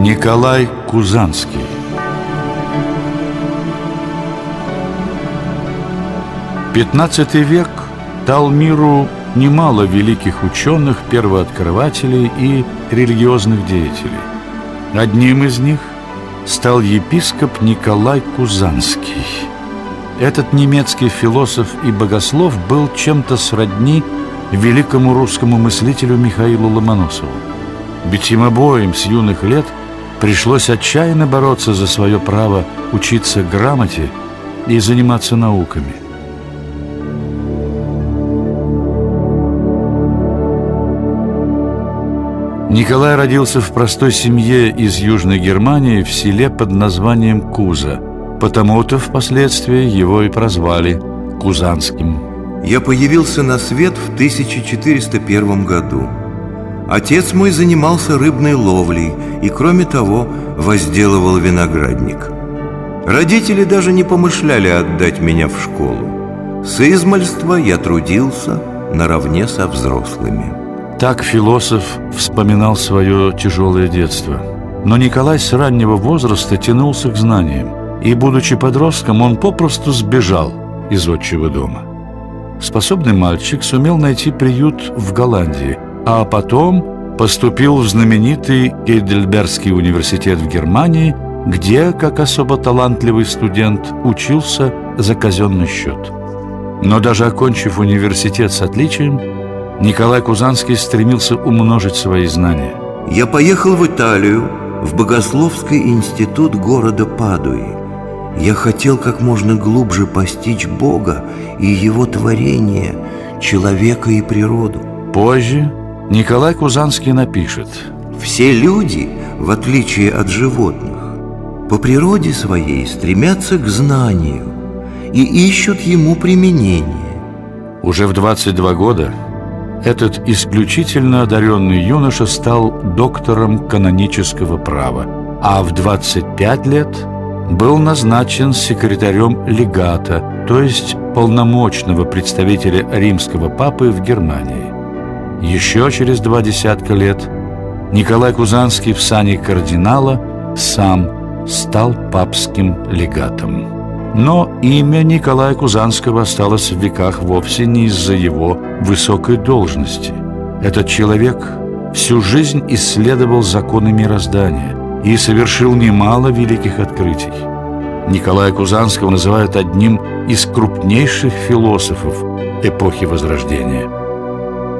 Николай Кузанский Пятнадцатый век дал миру немало великих ученых, первооткрывателей и религиозных деятелей. Одним из них стал епископ Николай Кузанский. Этот немецкий философ и богослов был чем-то сродни великому русскому мыслителю Михаилу Ломоносову. Ведь им обоим с юных лет пришлось отчаянно бороться за свое право учиться грамоте и заниматься науками – Николай родился в простой семье из Южной Германии в селе под названием Куза. Потому-то впоследствии его и прозвали Кузанским. Я появился на свет в 1401 году. Отец мой занимался рыбной ловлей и, кроме того, возделывал виноградник. Родители даже не помышляли отдать меня в школу. С измальства я трудился наравне со взрослыми. Так философ вспоминал свое тяжелое детство. Но Николай с раннего возраста тянулся к знаниям, и, будучи подростком, он попросту сбежал из отчего дома. Способный мальчик сумел найти приют в Голландии, а потом поступил в знаменитый Гейдельбергский университет в Германии, где, как особо талантливый студент, учился за казенный счет. Но даже окончив университет с отличием, Николай Кузанский стремился умножить свои знания. Я поехал в Италию, в Богословский институт города Падуи. Я хотел как можно глубже постичь Бога и Его творение, человека и природу. Позже Николай Кузанский напишет Все люди, в отличие от животных, по природе своей стремятся к знанию и ищут ему применение. Уже в 22 года этот исключительно одаренный юноша стал доктором канонического права, а в 25 лет был назначен секретарем легата, то есть полномочного представителя римского папы в Германии. Еще через два десятка лет Николай Кузанский в сане кардинала сам стал папским легатом. Но имя Николая Кузанского осталось в веках вовсе не из-за его высокой должности. Этот человек всю жизнь исследовал законы мироздания и совершил немало великих открытий. Николая Кузанского называют одним из крупнейших философов эпохи Возрождения.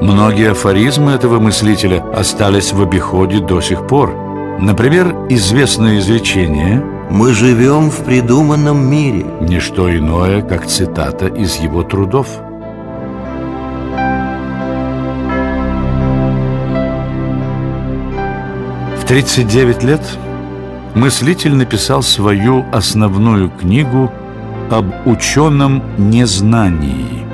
Многие афоризмы этого мыслителя остались в обиходе до сих пор. Например, известное изречение – мы живем в придуманном мире Не что иное, как цитата из его трудов В 39 лет мыслитель написал свою основную книгу об ученом незнании.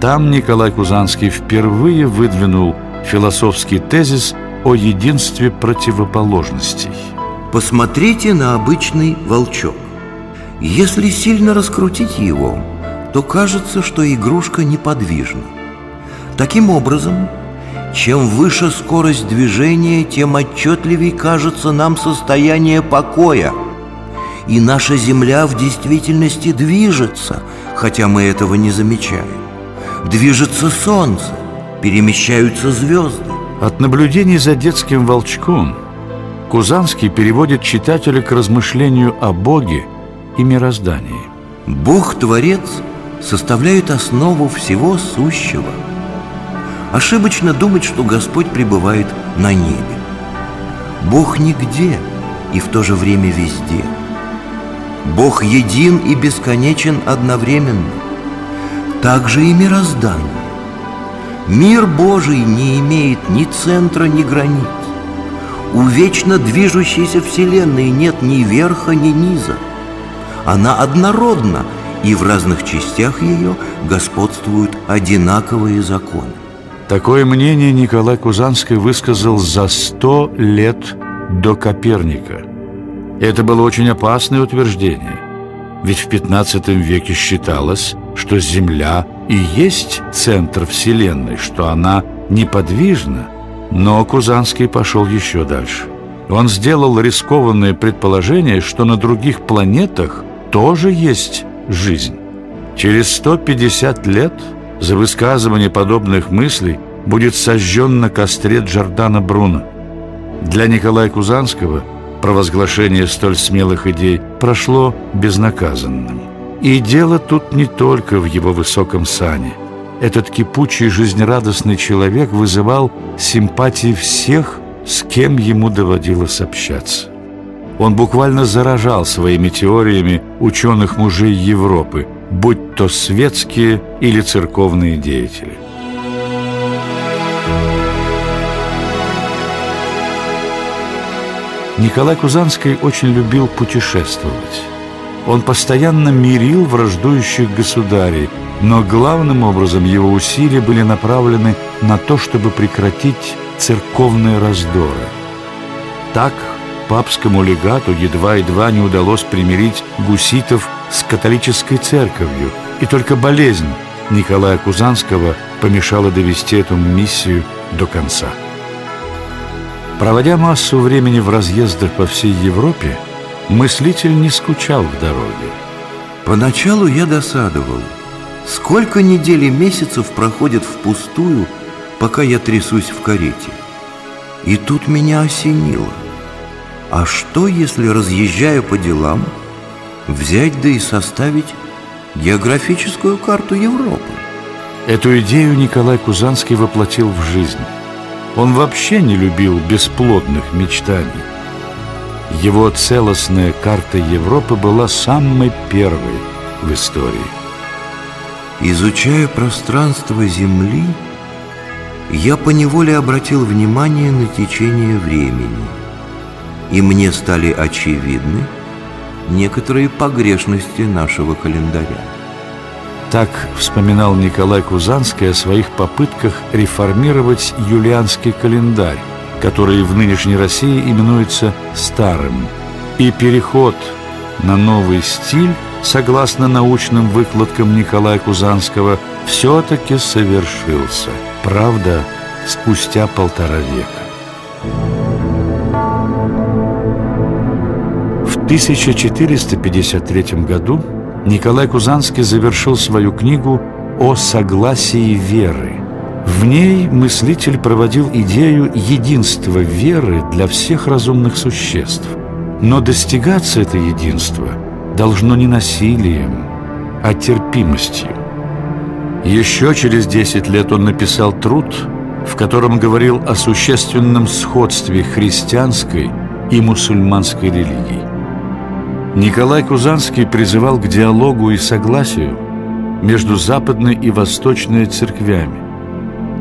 Там Николай Кузанский впервые выдвинул философский тезис о единстве противоположностей – Посмотрите на обычный волчок. Если сильно раскрутить его, то кажется, что игрушка неподвижна. Таким образом, чем выше скорость движения, тем отчетливее кажется нам состояние покоя. И наша Земля в действительности движется, хотя мы этого не замечаем. Движется Солнце, перемещаются звезды. От наблюдений за детским волчком – Кузанский переводит читателя к размышлению о Боге и мироздании. Бог-творец составляет основу всего сущего. Ошибочно думать, что Господь пребывает на небе. Бог нигде и в то же время везде. Бог един и бесконечен одновременно. Так же и мироздание. Мир Божий не имеет ни центра, ни границ. У вечно движущейся Вселенной нет ни верха, ни низа. Она однородна, и в разных частях ее господствуют одинаковые законы. Такое мнение Николай Кузанский высказал за сто лет до Коперника. Это было очень опасное утверждение, ведь в 15 веке считалось, что Земля и есть центр Вселенной, что она неподвижна – но Кузанский пошел еще дальше. Он сделал рискованное предположение, что на других планетах тоже есть жизнь. Через 150 лет за высказывание подобных мыслей будет сожжен на костре Джордана Бруно. Для Николая Кузанского провозглашение столь смелых идей прошло безнаказанным. И дело тут не только в его высоком сане. Этот кипучий жизнерадостный человек вызывал симпатии всех, с кем ему доводилось общаться. Он буквально заражал своими теориями ученых мужей Европы, будь то светские или церковные деятели. Николай Кузанский очень любил путешествовать. Он постоянно мирил враждующих государей, но главным образом его усилия были направлены на то, чтобы прекратить церковные раздоры. Так папскому легату едва-едва не удалось примирить гуситов с католической церковью, и только болезнь Николая Кузанского помешала довести эту миссию до конца. Проводя массу времени в разъездах по всей Европе, мыслитель не скучал в дороге. Поначалу я досадовал. Сколько недель и месяцев проходит впустую, пока я трясусь в карете. И тут меня осенило. А что, если, разъезжая по делам, взять да и составить географическую карту Европы? Эту идею Николай Кузанский воплотил в жизнь. Он вообще не любил бесплодных мечтаний. Его целостная карта Европы была самой первой в истории. Изучая пространство Земли, я поневоле обратил внимание на течение времени, и мне стали очевидны некоторые погрешности нашего календаря. Так вспоминал Николай Кузанский о своих попытках реформировать юлианский календарь, который в нынешней России именуется «старым». И переход на новый стиль, согласно научным выкладкам Николая Кузанского, все-таки совершился. Правда, спустя полтора века. В 1453 году Николай Кузанский завершил свою книгу «О согласии веры». В ней мыслитель проводил идею единства веры для всех разумных существ. Но достигаться это единство должно не насилием, а терпимостью. Еще через 10 лет он написал труд, в котором говорил о существенном сходстве христианской и мусульманской религий. Николай Кузанский призывал к диалогу и согласию между западной и восточной церквями,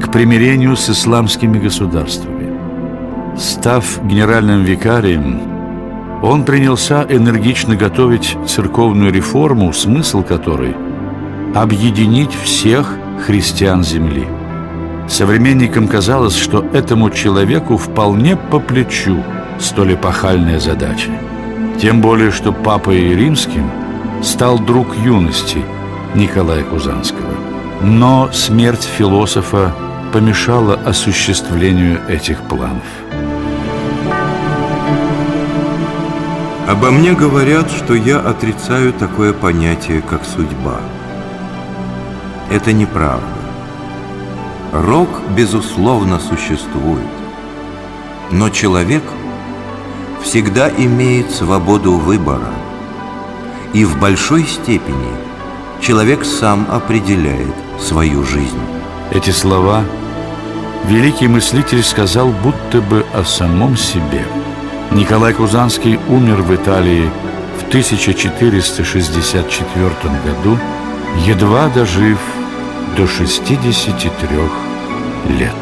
к примирению с исламскими государствами. Став генеральным викарием, он принялся энергично готовить церковную реформу, смысл которой – объединить всех христиан земли. Современникам казалось, что этому человеку вполне по плечу столь эпохальная задача. Тем более, что папой римским стал друг юности Николая Кузанского. Но смерть философа помешала осуществлению этих планов. Обо мне говорят, что я отрицаю такое понятие, как судьба. Это неправда. Рок, безусловно, существует. Но человек – всегда имеет свободу выбора. И в большой степени человек сам определяет свою жизнь. Эти слова великий мыслитель сказал будто бы о самом себе. Николай Кузанский умер в Италии в 1464 году, едва дожив до 63 лет.